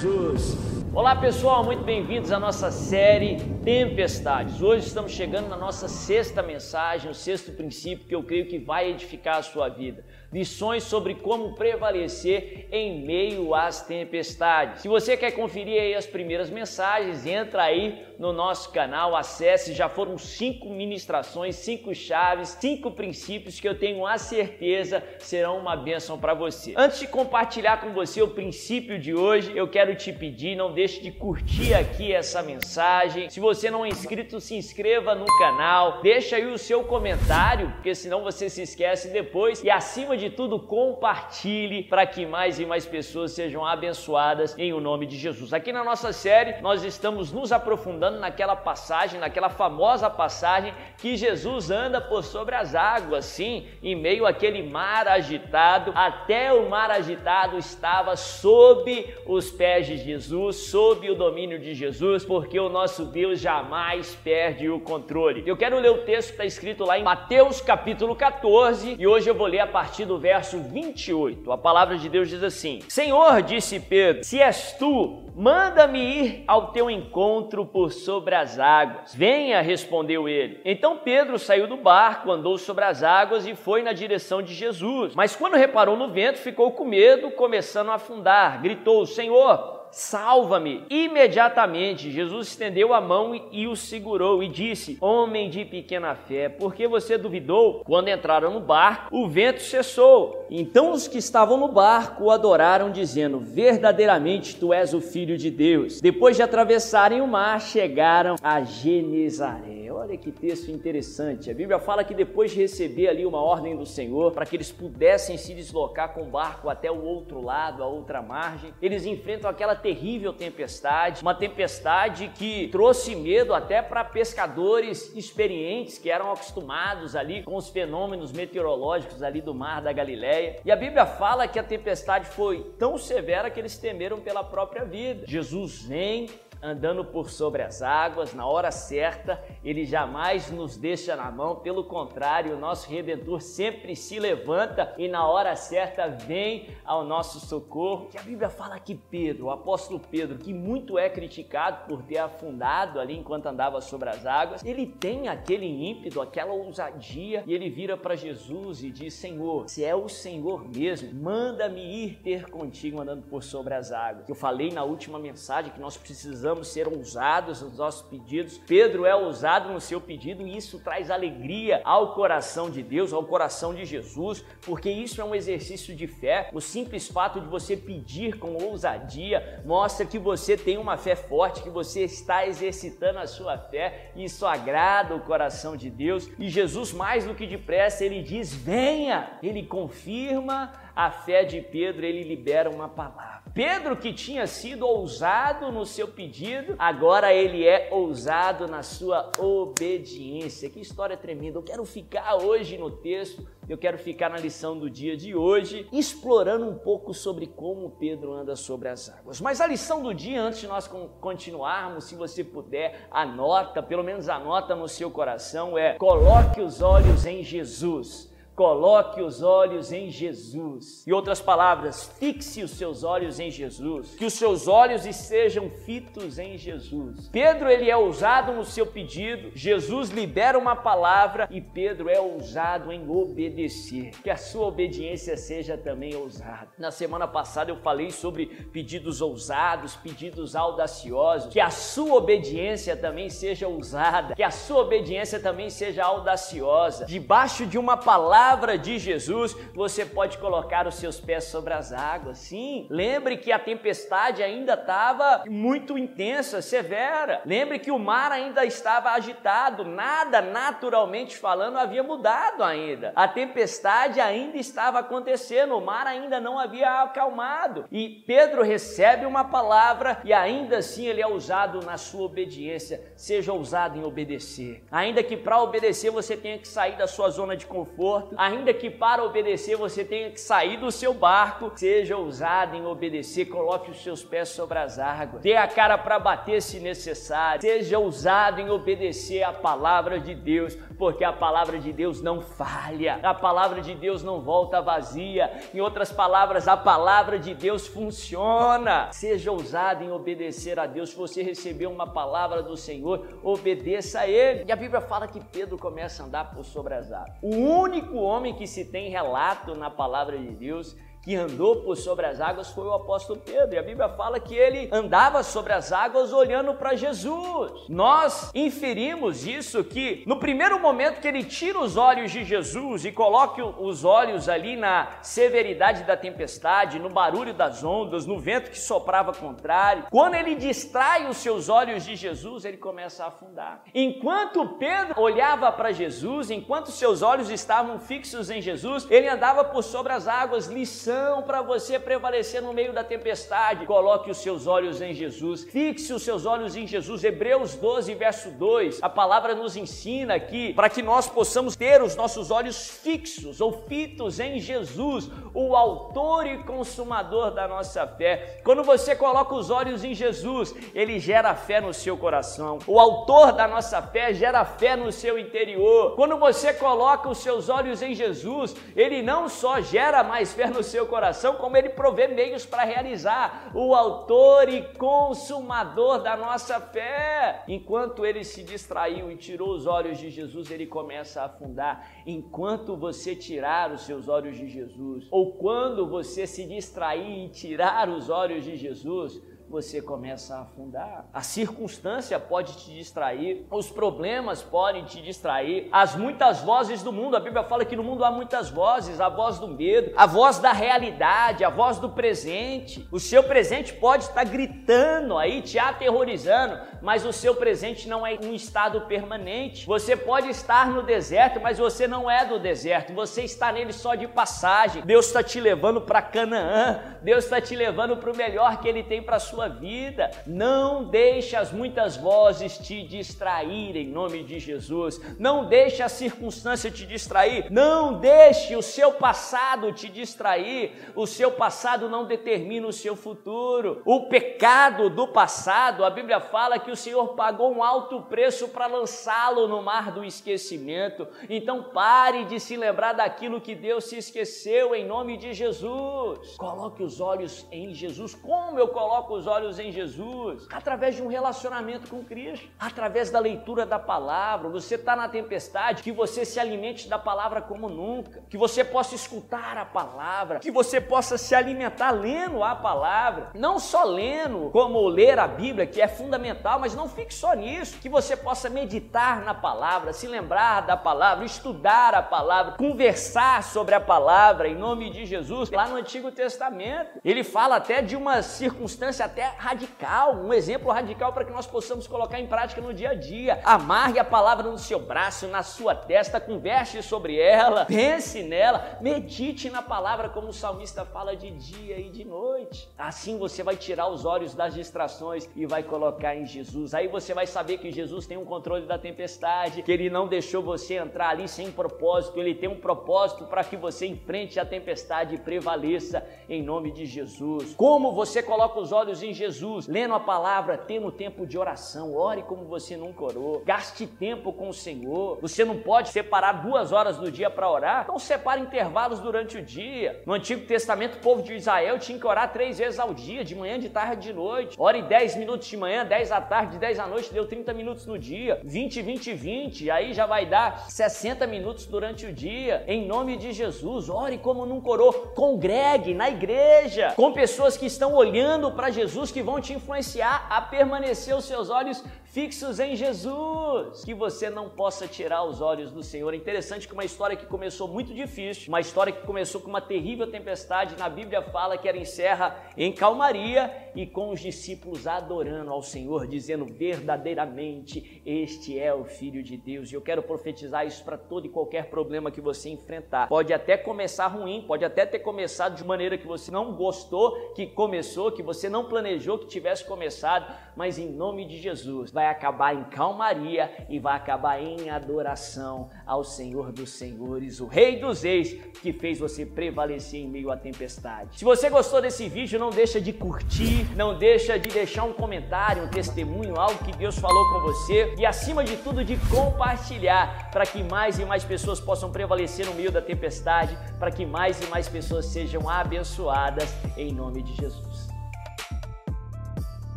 Jesus. Olá pessoal, muito bem-vindos à nossa série Tempestades. Hoje estamos chegando na nossa sexta mensagem, o sexto princípio que eu creio que vai edificar a sua vida lições sobre como prevalecer em meio às tempestades. Se você quer conferir aí as primeiras mensagens, entra aí no nosso canal, acesse, já foram cinco ministrações, cinco chaves, cinco princípios que eu tenho a certeza serão uma bênção para você. Antes de compartilhar com você o princípio de hoje, eu quero te pedir, não deixe de curtir aqui essa mensagem. Se você não é inscrito, se inscreva no canal, deixa aí o seu comentário, porque senão você se esquece depois e acima de tudo, compartilhe para que mais e mais pessoas sejam abençoadas em o nome de Jesus. Aqui na nossa série, nós estamos nos aprofundando naquela passagem, naquela famosa passagem que Jesus anda por sobre as águas, sim, em meio àquele mar agitado, até o mar agitado estava sob os pés de Jesus, sob o domínio de Jesus, porque o nosso Deus jamais perde o controle. Eu quero ler o texto que está escrito lá em Mateus capítulo 14 e hoje eu vou ler a partir do verso 28. A palavra de Deus diz assim: Senhor, disse Pedro, se és tu, manda-me ir ao teu encontro por sobre as águas. Venha, respondeu ele. Então Pedro saiu do barco, andou sobre as águas e foi na direção de Jesus. Mas quando reparou no vento, ficou com medo, começando a afundar. Gritou: Senhor, salva-me. Imediatamente Jesus estendeu a mão e o segurou e disse: Homem de pequena fé, por que você duvidou? Quando entraram no barco, o vento cessou. Então os que estavam no barco o adoraram, dizendo: Verdadeiramente tu és o filho de Deus. Depois de atravessarem o mar, chegaram a Genezaré. Olha que texto interessante. A Bíblia fala que depois de receber ali uma ordem do Senhor para que eles pudessem se deslocar com o barco até o outro lado, a outra margem, eles enfrentam aquela terrível tempestade, uma tempestade que trouxe medo até para pescadores experientes que eram acostumados ali com os fenômenos meteorológicos ali do mar da Galileia. E a Bíblia fala que a tempestade foi tão severa que eles temeram pela própria vida. Jesus vem andando por sobre as águas, na hora certa, ele jamais nos deixa na mão, pelo contrário, o nosso redentor sempre se levanta e na hora certa vem ao nosso socorro. Que a Bíblia fala que Pedro, o apóstolo Pedro, que muito é criticado por ter afundado ali enquanto andava sobre as águas, ele tem aquele ímpeto, aquela ousadia e ele vira para Jesus e diz: Senhor, se é o Senhor mesmo, manda-me ir ter contigo andando por sobre as águas. Eu falei na última mensagem que nós precisamos precisamos ser ousados nos nossos pedidos. Pedro é ousado no seu pedido e isso traz alegria ao coração de Deus, ao coração de Jesus, porque isso é um exercício de fé. O simples fato de você pedir com ousadia mostra que você tem uma fé forte, que você está exercitando a sua fé. E isso agrada o coração de Deus. E Jesus, mais do que depressa, ele diz: venha. Ele confirma a fé de Pedro, ele libera uma palavra. Pedro, que tinha sido ousado no seu pedido, agora ele é ousado na sua obediência. Que história tremenda! Eu quero ficar hoje no texto, eu quero ficar na lição do dia de hoje, explorando um pouco sobre como Pedro anda sobre as águas. Mas a lição do dia, antes de nós continuarmos, se você puder, anota, pelo menos anota no seu coração, é coloque os olhos em Jesus. Coloque os olhos em Jesus. Em outras palavras, fixe os seus olhos em Jesus. Que os seus olhos estejam fitos em Jesus. Pedro ele é ousado no seu pedido. Jesus libera uma palavra e Pedro é ousado em obedecer. Que a sua obediência seja também ousada. Na semana passada eu falei sobre pedidos ousados, pedidos audaciosos. Que a sua obediência também seja ousada. Que a sua obediência também seja audaciosa. Debaixo de uma palavra palavra de Jesus, você pode colocar os seus pés sobre as águas. Sim, lembre que a tempestade ainda estava muito intensa, severa. Lembre que o mar ainda estava agitado, nada naturalmente falando havia mudado ainda. A tempestade ainda estava acontecendo, o mar ainda não havia acalmado. E Pedro recebe uma palavra e ainda assim ele é usado na sua obediência. Seja ousado em obedecer. Ainda que para obedecer você tenha que sair da sua zona de conforto, ainda que para obedecer você tenha que sair do seu barco, seja ousado em obedecer, coloque os seus pés sobre as águas, dê a cara para bater se necessário, seja ousado em obedecer a palavra de Deus, porque a palavra de Deus não falha, a palavra de Deus não volta vazia. Em outras palavras, a palavra de Deus funciona. Seja ousado em obedecer a Deus. Se você recebeu uma palavra do Senhor, obedeça a Ele. E a Bíblia fala que Pedro começa a andar por sobre as águas. O único homem que se tem relato na palavra de Deus que andou por sobre as águas foi o apóstolo Pedro. E a Bíblia fala que ele andava sobre as águas olhando para Jesus. Nós inferimos isso que no primeiro momento que ele tira os olhos de Jesus e coloca os olhos ali na severidade da tempestade, no barulho das ondas, no vento que soprava contrário, quando ele distrai os seus olhos de Jesus, ele começa a afundar. Enquanto Pedro olhava para Jesus, enquanto seus olhos estavam fixos em Jesus, ele andava por sobre as águas, liçando para você prevalecer no meio da tempestade. Coloque os seus olhos em Jesus, fixe os seus olhos em Jesus. Hebreus 12, verso 2. A palavra nos ensina aqui para que nós possamos ter os nossos olhos fixos ou fitos em Jesus, o autor e consumador da nossa fé. Quando você coloca os olhos em Jesus, ele gera fé no seu coração. O autor da nossa fé gera fé no seu interior. Quando você coloca os seus olhos em Jesus, ele não só gera mais fé no seu coração, como ele provê meios para realizar, o autor e consumador da nossa fé. Enquanto ele se distraiu e tirou os olhos de Jesus, ele começa a afundar. Enquanto você tirar os seus olhos de Jesus, ou quando você se distrair e tirar os olhos de Jesus, você começa a afundar. A circunstância pode te distrair, os problemas podem te distrair, as muitas vozes do mundo. A Bíblia fala que no mundo há muitas vozes: a voz do medo, a voz da realidade, a voz do presente. O seu presente pode estar gritando aí, te aterrorizando, mas o seu presente não é um estado permanente. Você pode estar no deserto, mas você não é do deserto, você está nele só de passagem. Deus está te levando para Canaã, Deus está te levando para o melhor que Ele tem para sua sua vida. Não deixe as muitas vozes te distrair em nome de Jesus. Não deixe a circunstância te distrair. Não deixe o seu passado te distrair. O seu passado não determina o seu futuro. O pecado do passado, a Bíblia fala que o Senhor pagou um alto preço para lançá-lo no mar do esquecimento. Então pare de se lembrar daquilo que Deus se esqueceu em nome de Jesus. Coloque os olhos em Jesus. Como eu coloco os olhos em Jesus, através de um relacionamento com Cristo, através da leitura da palavra. Você está na tempestade, que você se alimente da palavra como nunca, que você possa escutar a palavra, que você possa se alimentar lendo a palavra, não só lendo, como ler a Bíblia, que é fundamental, mas não fique só nisso, que você possa meditar na palavra, se lembrar da palavra, estudar a palavra, conversar sobre a palavra em nome de Jesus. Lá no Antigo Testamento, ele fala até de uma circunstância até radical, um exemplo radical para que nós possamos colocar em prática no dia a dia. Amarre a palavra no seu braço, na sua testa, converse sobre ela, pense nela, medite na palavra como o salmista fala de dia e de noite. Assim você vai tirar os olhos das distrações e vai colocar em Jesus. Aí você vai saber que Jesus tem um controle da tempestade, que ele não deixou você entrar ali sem propósito, ele tem um propósito para que você enfrente a tempestade e prevaleça em nome de Jesus. Como você coloca os olhos em em Jesus, lendo a palavra, tendo tempo de oração, ore como você nunca orou, gaste tempo com o Senhor. Você não pode separar duas horas do dia para orar, então separe intervalos durante o dia. No Antigo Testamento, o povo de Israel tinha que orar três vezes ao dia, de manhã, de tarde, de noite. Ore 10 minutos de manhã, 10 à tarde, 10 à noite, deu 30 minutos no dia, 20, 20, 20, aí já vai dar 60 minutos durante o dia. Em nome de Jesus, ore como nunca orou, congregue na igreja, com pessoas que estão olhando para Jesus que vão te influenciar a permanecer os seus olhos fixos em Jesus, que você não possa tirar os olhos do Senhor. Interessante que uma história que começou muito difícil, uma história que começou com uma terrível tempestade, na Bíblia fala que era em serra em calmaria e com os discípulos adorando ao Senhor, dizendo verdadeiramente: Este é o Filho de Deus. E eu quero profetizar isso para todo e qualquer problema que você enfrentar. Pode até começar ruim, pode até ter começado de maneira que você não gostou, que começou, que você não planejou que tivesse começado, mas em nome de Jesus vai acabar em calmaria e vai acabar em adoração ao Senhor dos Senhores, o Rei dos Reis, que fez você prevalecer em meio à tempestade. Se você gostou desse vídeo, não deixa de curtir, não deixa de deixar um comentário, um testemunho, algo que Deus falou com você e acima de tudo de compartilhar para que mais e mais pessoas possam prevalecer no meio da tempestade, para que mais e mais pessoas sejam abençoadas em nome de Jesus.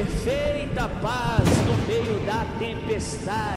Perfeita paz no meio da tempestade.